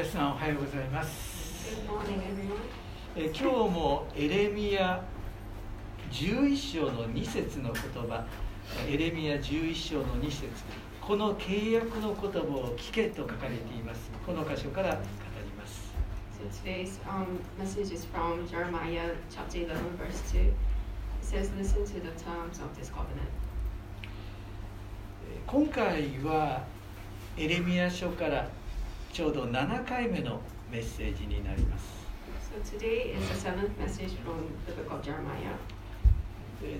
皆さんおはようございます。え今日もエレミア11章の2節の言葉、エレミア11章の2節この契約の言葉を聞けと書かれています。この箇所から語ります。So today's um, message is from Jeremiah chapter 11, verse 2. It says, Listen to the terms of this covenant. え今回はエレミア書からちょうど7回目のメッセージになります。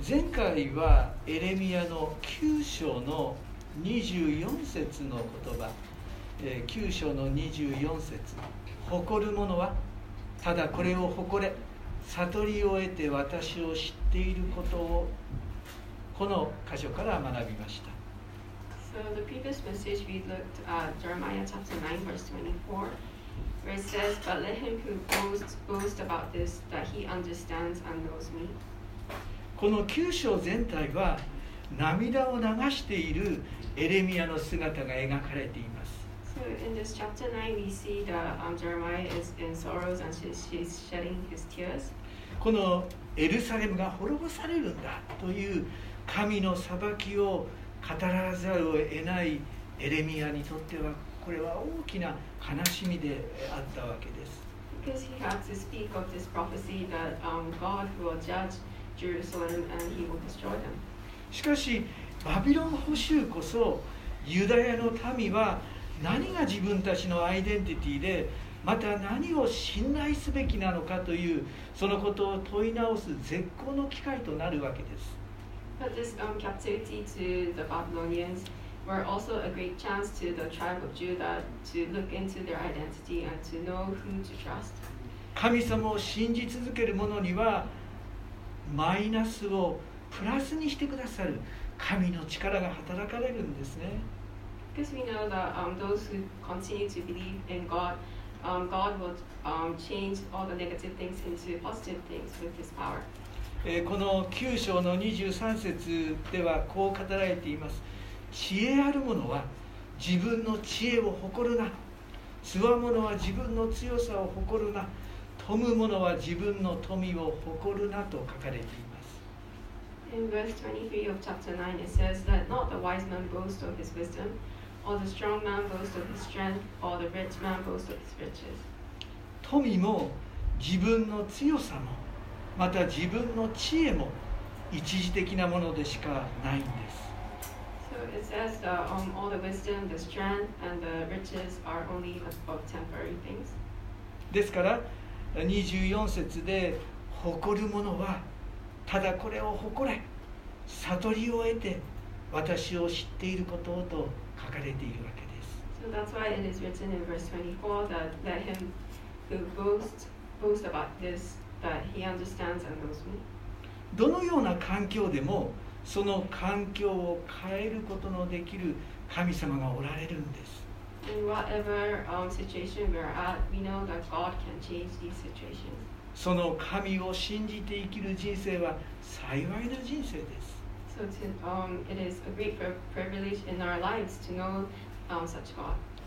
前回はエレミアの9章の24節の言葉、えー9章の24節。誇る者はただこれを誇れ。悟りを得て私を知っていることをこの箇所から学びました So the previous message we looked at Jeremiah chapter 9, verse 24, where it says, But let him who boasts boast about this, that he understands and knows me. この9章全体は涙を流しているエレミアの姿が描かれています So in this chapter 9, we see that um, Jeremiah is in sorrows and she's, she's shedding his tears. このエルサレムが滅ぼされるんだという神の裁きを語らざるを得ないエレミアにとってはこれは大きな悲しみであったわけです Because he had to speak of this prophecy that um, God will judge Jerusalem and he will destroy them. しかしバビロン捕囚こそユダヤの民は何が自分たちのアイデンティティでまた何を信頼すべきなのかというそのことを問い直す絶好の機会となるわけです But this um, captivity to the Babylonians were also a great chance to the tribe of Judah to look into their identity and to know who to trust. 神様を信じ続ける者にはマイナスをプラスにしてくださる神の力が働かれるんですね Because we know that um, those who continue to believe in God, um, God will um, change all the negative things into positive things with His power. えーこの9章の23節ではこう語られています知恵ある者は自分の知恵を誇るなつわ者は自分の強さを誇るな富む者は自分の富を誇るなと書かれています In verse 23 of chapter 9, it says, Let not the wise man boast of his wisdom, or the strong man boast of his strength, or the rich man boast of his riches. 富も自分の強さもまた自分の知恵も一時的なものでしかないんです。ですから24節で誇るものはただこれを誇れ悟りを得て私を知っていることと書かれているわけです。So どのような環境でもその環境を変えることのできる神様がおられるんです。その神を信じて生きる人生は幸いな人生です。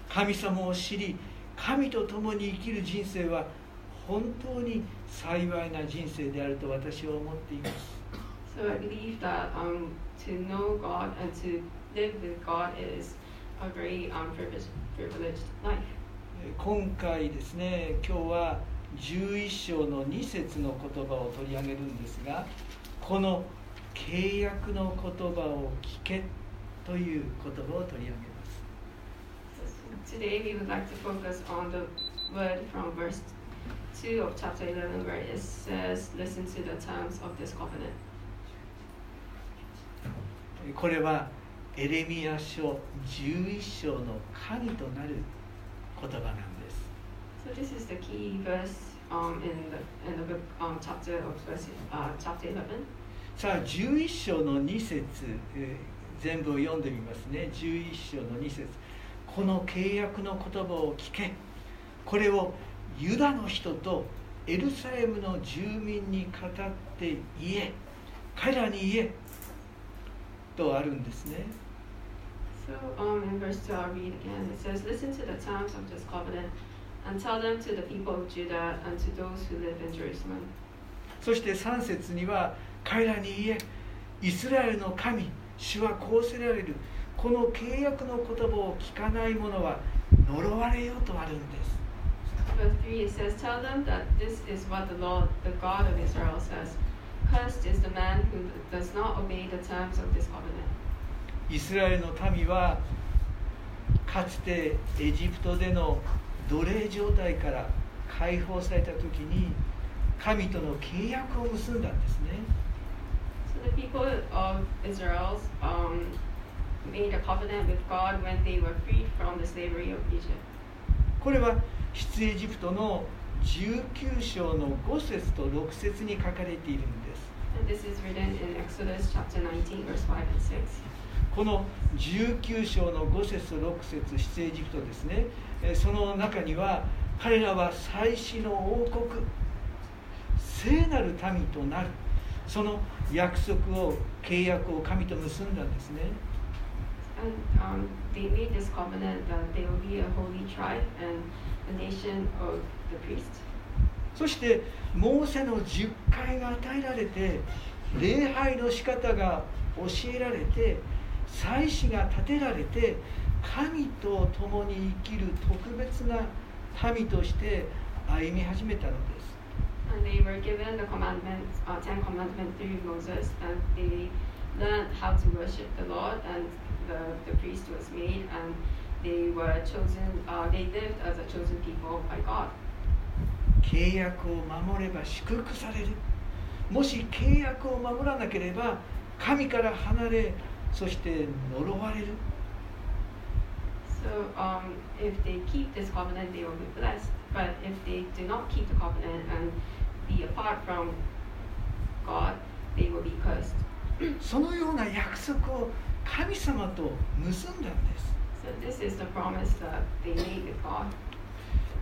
神様を知り、神と共に生きる人生は幸いな人生です。本当に幸いな人生であると私は思っています So I believe that um, to know God and to live with God is a very um, privileged, life. えー今回ですね今日は11章の2節の言葉を取り上げるんですがこの契約の言葉を聞けという言葉を取り上げます today we would like to focus on the word from verse 2 of chapter 11 where it says, Listen to the terms of this covenant. えーこれはエレミア書11章の鍵となる言葉なんです So this is the key verse um, in the in the book um, chapter of verse uh, chapter 11. さあ11章の2節、えー全部を読んでみますね11章の2節この契約の言葉を聞けこれをユダの人とエルサレムの住民に語って言え彼らに言えとあるんですね So um, in verse 2, I'll read again. It says, Listen to the terms of this covenant And tell them to the people of Judah and to those who live in Jerusalem. そして3節には彼らに言えイスラエルの神主はこうせられるこの契約の言葉を聞かない者は呪われようとあるんです Verse 3 it says, Tell them that this is what the Lord, the God of Israel, says. Cursed is the man who does not obey the terms of this covenant. イスラエルの民はかつてエジプトでの奴隷状態から解放された時に神との契約を結んだんですね So the people of Israel um, made a covenant with God when they were freed from the slavery of Egypt. これは出エジプトの19章の5節と6節に書かれているんです。And this is written in Exodus chapter 19, verse 5 and 6. この19章の5節と6節出エジプトですね。えーその中には彼らは祭司の王国聖なる民となる。その約束を契約を神と結んだんですね And um, they made this covenant that they will be a holy tribe and a nation of the priests. そしてモーセの十戒が与えられて礼拝の仕方が教えられて祭司が立てられて神と共に生きる特別な民として歩み始めたのです And they were given the commandments, uh, Ten Commandments through Moses, and they learned how to worship the Lord, and the, the priest was made, and they were chosen, uh, they lived as a chosen people by God. 契約を守れば祝福されるもし契約を守らなければ神から離れそして呪われる So um, if they keep this covenant, they will be blessed. But if they do not keep the covenant and be apart from God, they will be cursed. そのような約束を神様と結んだんです。So this is the promise that they made with God.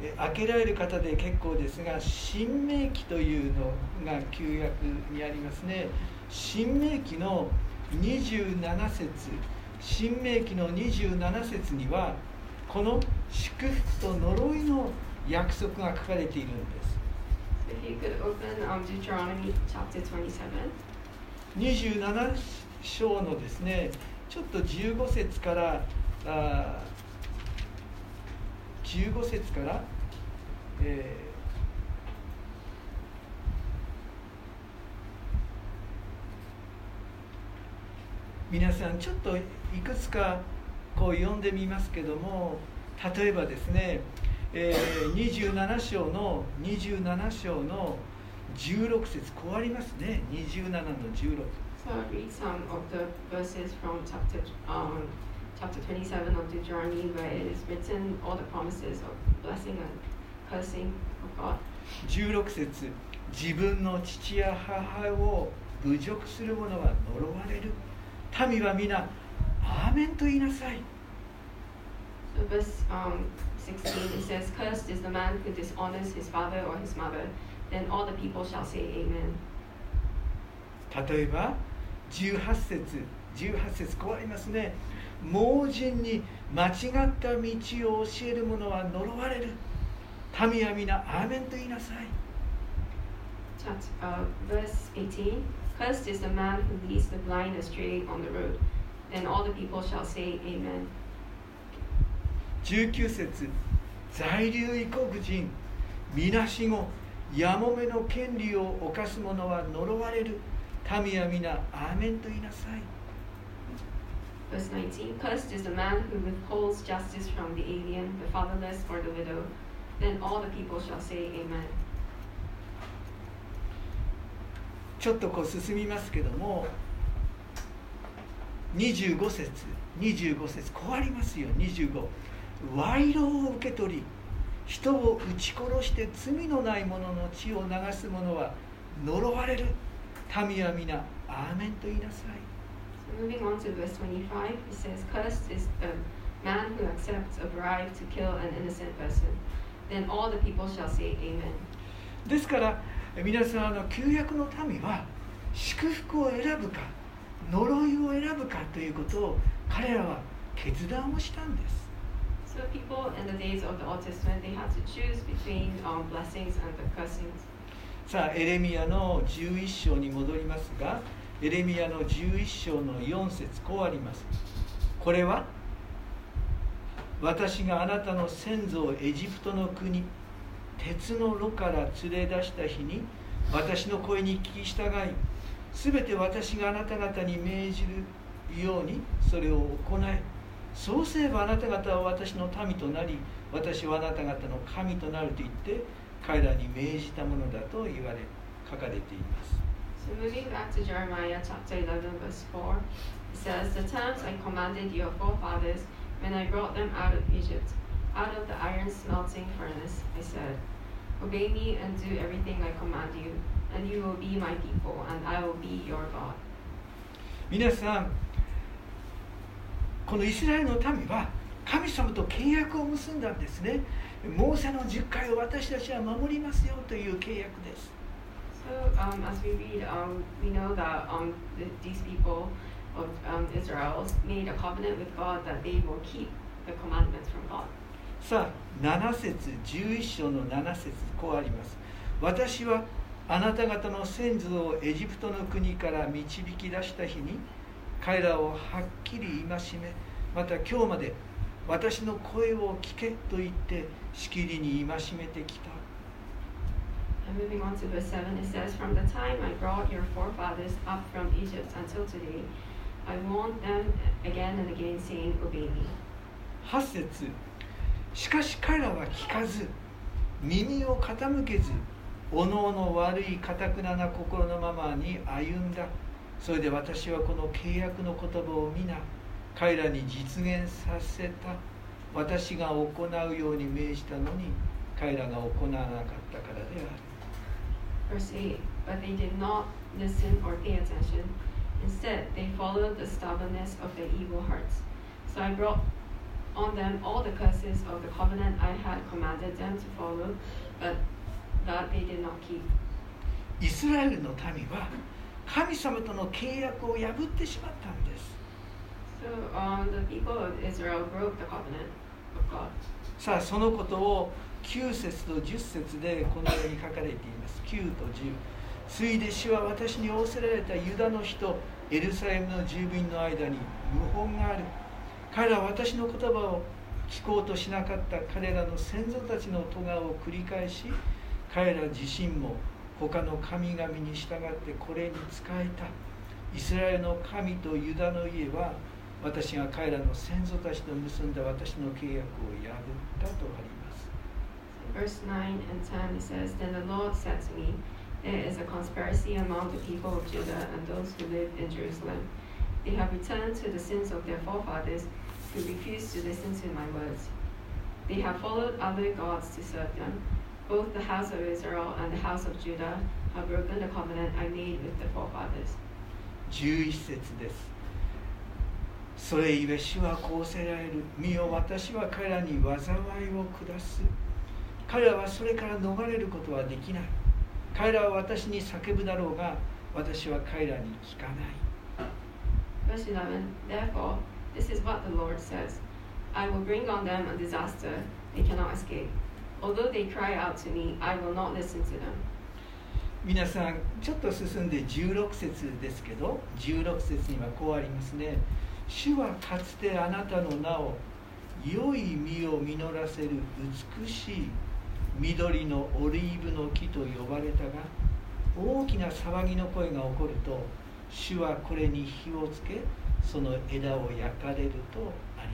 え開けられる方で結構ですが新明記というのが旧約にありますね。新明記の27節。新明記の27節にはこの祝福と呪いの約束が書かれているんです。So 27. 章のですねちょっと15節からあ15節から、えー皆さんちょっといくつかこう読んでみますけども例えばですね、えー27章の27章の16節こうありますね27の16 So I'll read some of the verses from chapter um, chapter 27 of Deuteronomy where it is written all the promises of blessing and cursing of God. 16節自分の父や母を侮辱する者は呪われる民は皆アーメンと言いなさい So verse um, 16 it says, Cursed is the man who dishonors his father or his mother. 例えば18節18節こうありますね。盲人に間違った道を教える者は呪われる。民は皆、アーメンと言いなさい。19節在留異国人、みなしご。やもめの権利を犯す者は呪われる民は皆アーメンと言いなさい Verse 19 Cursed is the man who withholds justice from the alien, the fatherless, or the widow. Then all the people shall say Amen. ちょっとこう進みますけども25節25節こうありますよ25賄賂を受け取り人を撃ち殺して罪のない者の血を流す者は呪われる民は皆アーメンと言いなさい So moving on to verse 25, it says, Cursed is the man who accepts a bribe to kill an innocent person. Then all the people shall say Amen. ですからえ皆さんあの旧約の民は祝福を選ぶか呪いを選ぶかということを彼らは決断をしたんですさあエレミヤの11章に戻りますがエレミヤの11章の4節こうあります。これは私があなたの先祖をエジプトの国鉄の炉から連れ出した日に私の声に聞き従いすべて私があなた方に命じるようにそれを行いそうすればあなた方は私の民となり私はあなた方の神となると言って彼らに命じたものだと言われ書かれています So moving back to Jeremiah chapter 11, verse 4, it says, The times I commanded your forefathers when I brought them out of Egypt, out of the iron smelting furnace, I said, Obey me and do everything I command you, and you will be my people, and I will be your God. 皆さんこのイスラエルの民は神様と契約を結んだんですねモーセの10回を私たちは守りますよという契約です So, um, as we read, um, we know that um, th- these people of um, Israel made a covenant with God that they will keep the commandments from God. さあ7節11章の7節こうあります私はあなた方の先祖をエジプトの国から導き出した日に彼らをはっきり戒めまた今日まで私の声を聞けと言ってしきりに戒めてきた And moving on to verse 7, it says, From the time I brought your forefathers up from Egypt until today, I warned them again and again, saying, Obey me. 8節しかし彼らは聞かず耳を傾けずおのおの悪いかたくなな心のままに歩んだそれで私はこの契約の言葉を皆彼らに実現させた私が行うように命じたのに彼らが行わなかったからである Verse 8, But they did not listen or pay attention. Instead, they followed the stubbornness of their evil hearts. So I brought on them all the curses of the covenant I had commanded them to follow, but that they did not keep. イスラエルの民は神様との契約を破ってしまったんです。So um. さあそのことを9節と10節でこのように書かれています。9と10ついで主は私に仰せられたユダの人エルサレムの住民の間に謀反がある。彼らは私の言葉を聞こうとしなかった彼らの先祖たちの咎を繰り返し彼ら自身も他の神々に従ってこれに仕えたイスラエルの神とユダの家は私が彼らの先祖たちと結んだ私の契約を破ったとあります。Verse 9 and 10 it says, Then the Lord said to me, There is a conspiracy among the people of Judah and those who live in Jerusalem. They have returned to the sins of their forefathers who refused to listen to my words. They have followed other gods to serve them. Both the house of Israel and the house of Judah have broken the covenant I made with their forefathers. 11節です。それゆえ主はこうせられる。見よ私は彼らに災いを下す。彼らはそれから逃れることはできない。彼らは私に叫ぶだろうが、私は彼らに聞かない。Verse 11 Therefore, this is what the Lord says I will bring on them a disaster they cannot escape. Although they cry out to me, I will not listen to them. 皆さん、ちょっと進んで16節ですけど、16節にはこうありますね。主はかつてあなたの名を良い実を実らせる美しい緑のオリーブの木と呼ばれたが大きな騒ぎの声が起こると主はこれに火をつけその枝を焼かれるとあり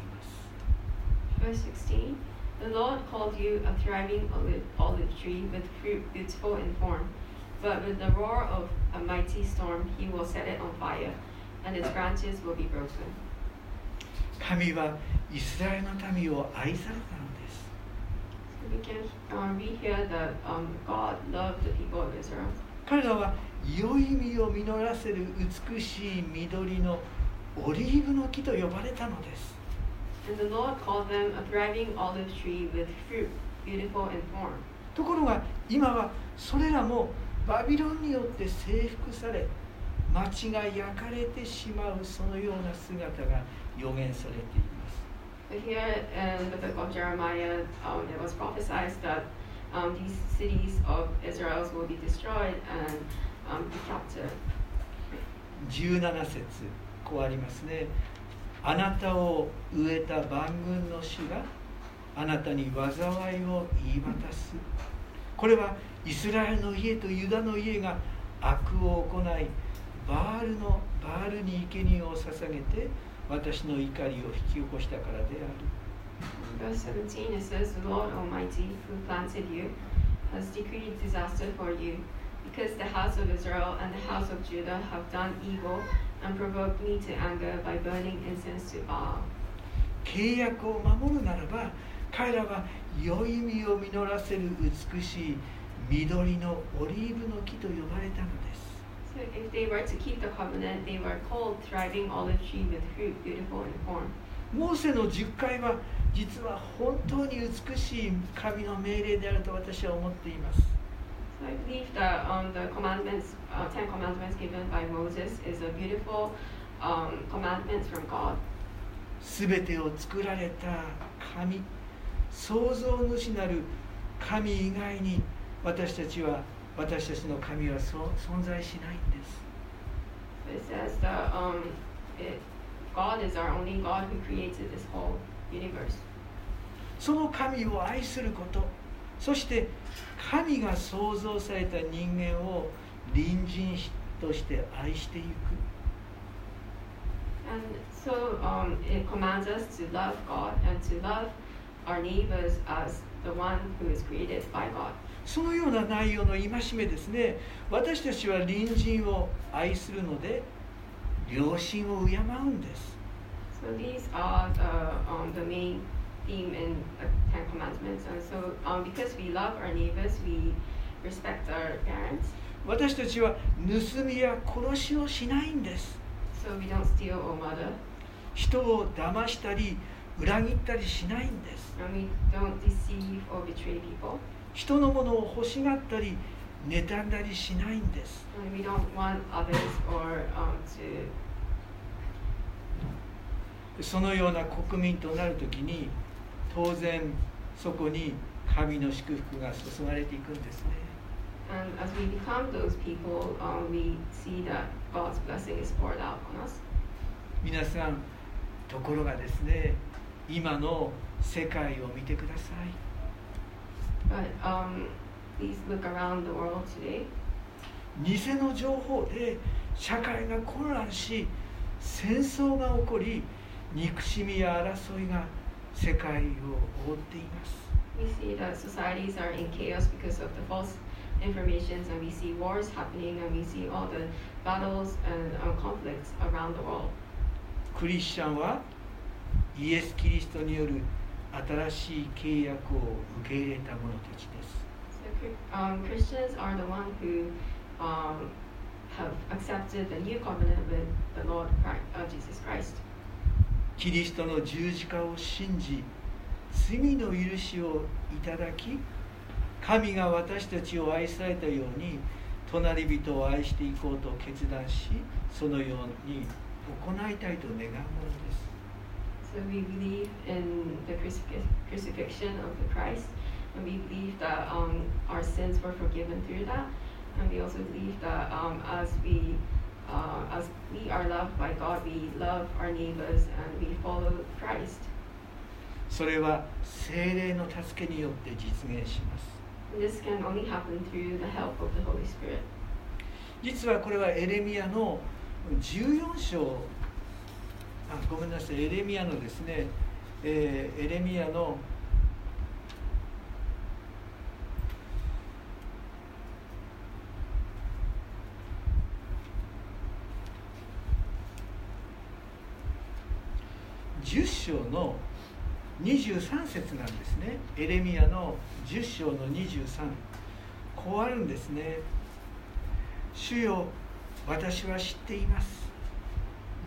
ます Verse 16 The Lord called you a thriving olive, olive tree with fruit beautiful in form. But with the roar of a mighty storm, he will set it on fire, and its branches will be broken. 神はイスラエルの民を愛されたのです So we can uh, read here that um, God loved the people of Israel. 彼らは良い実を実らせる美しい緑のオリーブの木と呼ばれたのです ところが今はそれらもバビロンによって征服され町が焼かれてしまうそのような姿が予言されています。17節こうありますね。あなたを植えた万軍の主があなたに災いを言い渡す。これはイスラエルの家とユダの家が悪を行いバールのバールに生贄を捧げて私の怒りを引き起こしたからである。Verse 17 it says, The Lord Almighty, who planted you, has decreed disaster for you, because the house of Israel and the house of Judah have done evil and provoked me to anger by burning incense to Baal. 契約を守るならば彼らは良い実を実らせる美しい緑のオリーブの木と呼ばれたのです So if they were to keep the covenant, they were called thriving olive tree with fruit, beautiful in form. モーセの10回は実は本当に美しい神の命令であると私は思っています So I believe that um, the commandments, uh, Ten Commandments given by Moses, is a beautiful um, commandment from God. すべてを作られた神創造主なる神以外に私たちは私たちの神は存在しないんです So it says that um, it, God is our only God who created this whole universe. その神を愛することそして神が創造された人間を隣人として愛していく。そのような内容の戒めですね。私たちは隣人を愛するので、良心を敬うんです。Theme in Ten Commandments. And so um, because we love our neighbors, we respect our parents. 私たちは盗みや殺しをしないんです So we don't steal or murder. 人を騙したり裏切ったりしないんです And we don't deceive or betray people. 人のものを欲しがったり妬んだりしないんです And we don't want others or um, to そのような国民となるときに当然そこに神の祝福が注がれていくんですね。皆さん、ところがですね、今の世界を見てください。偽の情報で社会が混乱し、戦争が起こり、憎しみや争いが起こり、世界を覆っています We see that societies are in chaos because of the false informations, and we see wars happening, and we see all the battles and um, conflicts around the world. クリスチャンはイエス・キリストによる新しい契約を受け入れた者たちです So Chri- um, Christians are the one who um, have accepted the new covenant with the Lord Christ, uh, Jesus Christ. キリストの十字架を信じ罪の許しをいただき神が私たちを愛されたように隣人を愛していこうと決断しそのように行いたいと願うものです So we believe in the crucifixion of the Christ, and we believe that um, our sins were forgiven through that, and we also believe that um, as we uh, as we are loved by God, we love our neighbors and we follow Christ. それは精霊の助けによって実現します this can only happen through the help of the Holy Spirit. 実はこれはエレミアの14章あごめんなさいエレミアのですね、えーエレミアの10章の23節なんですね。エレミアの10章の23こうあるんですね。主よ私は知っています。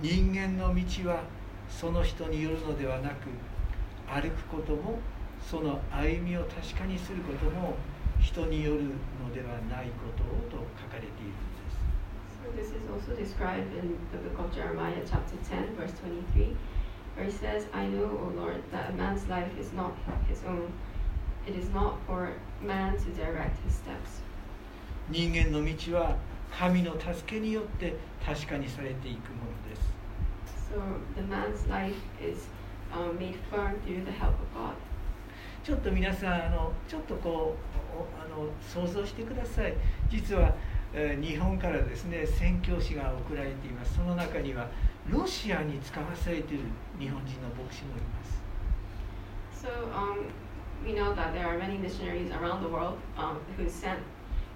人間の道はその人によるのではなく歩くこともその歩みを確かにすることも人によるのではないことをと書かれているんです。So this is also described in the book of Jeremiah, chapter 10, verse 23, For he says, I know, O Lord, that a man's life is not his own. It is not for man to direct his steps. 人間の道は神の助けによって確かにされていくものです So the man's life is um, made firm through the help of God. ちょっと皆さんあのちょっとこうおあの想像してください実は、えー日本からですね宣教師が送られていますその中にはロシアに使わされている日本人の牧師もいます So um, we know that there are many missionaries around the world um, who sent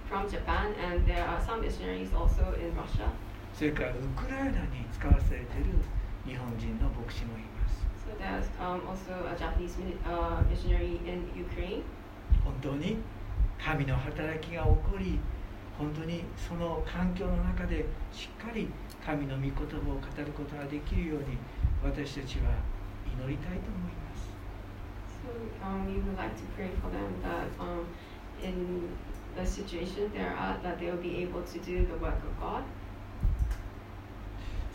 from Japan, and there are some missionaries also in Russia. それからウクライナに使わされている日本人の牧師もいます So there's um, also a Japanese uh, missionary in Ukraine. 本当に神の働きが起こり本当にその環境の中でしっかり神の御言葉を語ることができるように私たちは祈りたいと思います So um, we would like to pray for them that um, in the situation they're at, that they will be able to do the work of God.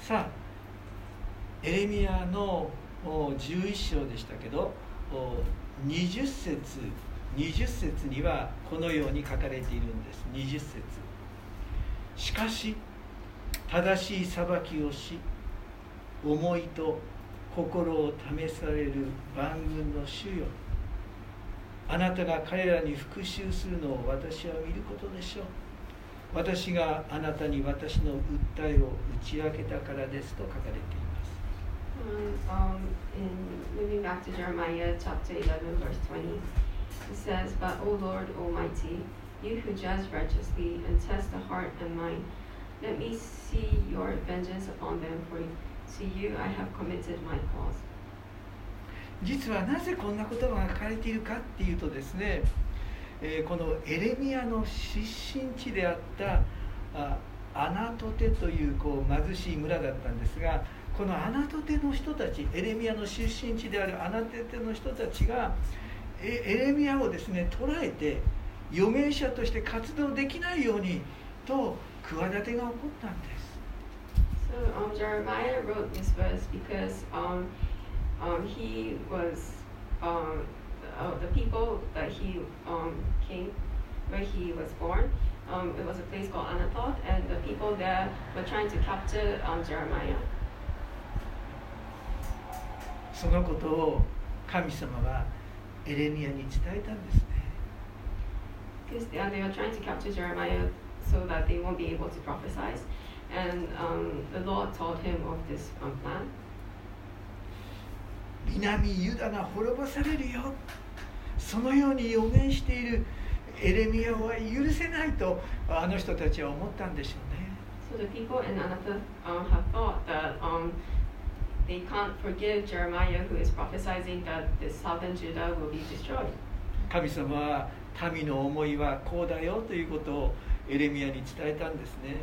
さあエレミアのお11章でしたけどお20節20節にはこのように書かれているんです。20節。しかし正しい裁きをし思いと心を試される万軍の主よ。あなたが彼らに復讐するのを私は見ることでしょう。私があなたに私の訴えを打ち明けたからですと書かれています。And, um, in moving back to Jeremiah chapter 11, verse 20, it says, But, O Lord Almighty, you who judge righteously and test the heart and mind, let me see your vengeance upon them, for to you I have committed my cause. 実はなぜこんな言葉が書かれているかっていうとですね、えーこのエレミアの出身地であったあアナトテというこう貧しい村だったんですがこのアナトテの人たちエレミアの出身地であるアナトテの人たちがエレミアをですね捉えて預言者として活動できないようにと企てが起こったんです So um, Jeremiah wrote this verse because um, um, he was um, uh, the people that he um, came, where he was born. Um, it was a place called Anathoth, and the people there were trying to capture um, Jeremiah. そのことを神様はエレミアに伝えたんですね。南ユダが滅ぼされるよそのように予言しているエレミアは許せないとあの人たちは思ったんでしょうね。So the people in Anatha, um, have thought that, um, 神様は民の思いはこうだよということをエレミアに伝えたんですね。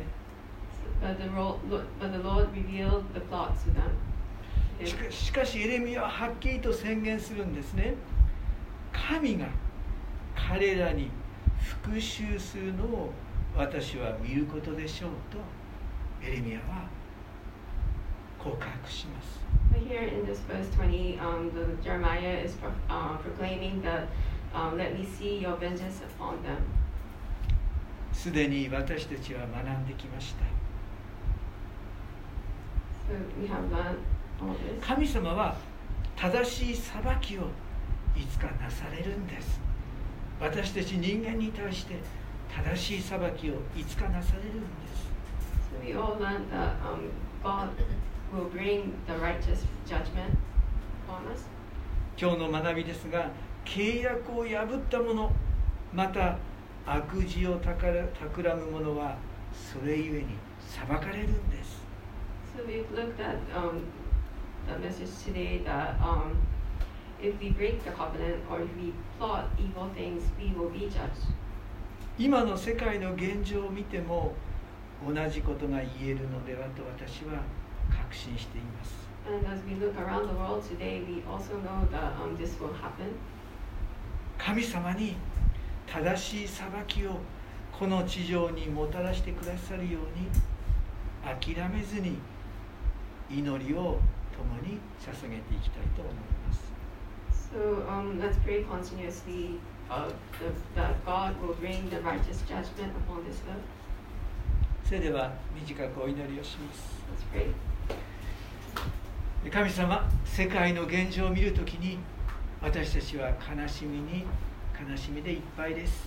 しか,しエレミアははっきりと宣言するんですね。神が彼らに復讐するのを私は見ることでしょうとエレミアは。告白します here in this verse 20, um, the Jeremiah is pro- uh, proclaiming that, um, let me see your vengeance upon them. すでに私たちは学んできました So we have learned all this. 神様は正しい裁きをいつかなされるんです私たち人間に対して正しい裁きをいつかなされるんです So we all learned that um, God will bring the righteous judgment upon us. 今日の学びですが契約を破った者また悪事をたから企む者はそれゆえに裁かれるんです So we've looked at um, the message today that um, if we break the covenant or if we plot evil things, we will be judged. 今の世界の現状を見ても同じことが言えるのではと私は確信しています And as we look around the world today, we also know that um, this will happen. 神様に正しい裁きをこの地上にもたらしてくださるように諦めずに祈りを共に捧げていきたいと思います So um, let's pray continuously uh, the, that God will bring the righteous judgment upon this earth. それでは短くお祈りをします Let's pray. 神様世界の現状を見るときに私たちは悲しみに悲しみでいっぱいです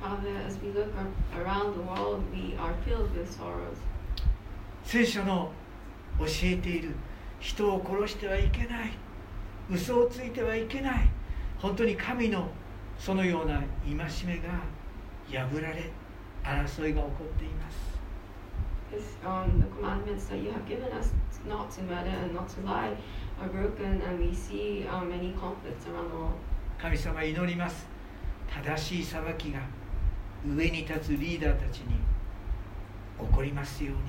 Father, as we look ar- around the world, we are filled with sorrows. 聖書の教えている人を殺してはいけない嘘をついてはいけない本当に神のそのような戒めが破られ争いが起こっています This, um, the commandments that you have given us not to murder and not to lie are broken, and we see um, many conflicts around the world. 神様祈ります正しい裁きが上に立つリーダーたちに起こりますように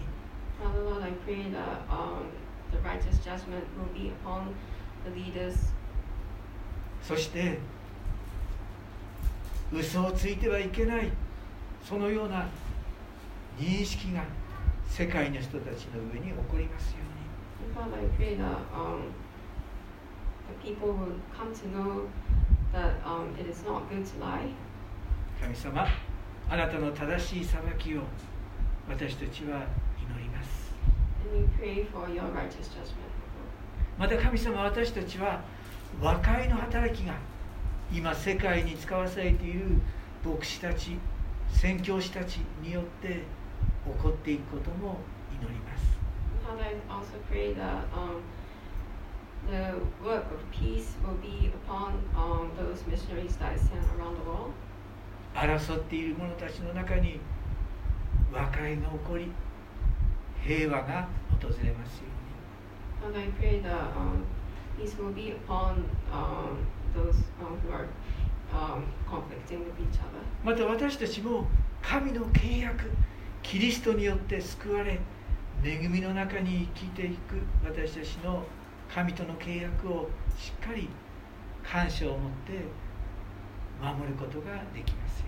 Father Lord, I pray that um, the righteous judgment will be upon the leaders そして嘘をついてはいけないそのような認識が世界の人たちの上に起こりますように。神様、あなたの正しい裁きを私たちは祈ります。また神様、私たちは和解の働きが今世界に使わされている牧師たち、宣教師たちによって起こっていくことも祈ります。争っている者たちの中に和解が起こり平和が訪れますように。また私たちも神の契約。キリストによって救われ恵みの中に生きていく私たちの神との契約をしっかり感謝を持って守ることができますよ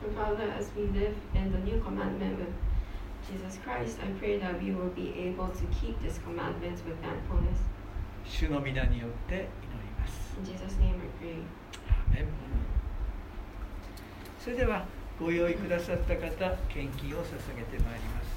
And Father, as we live in the new commandment with Jesus Christ, I pray that we will be able to keep this commandment with thankfulness. うに主の皆によって祈ります In Jesus' name I pray. それではご用意くださった方献金を捧げてまいります。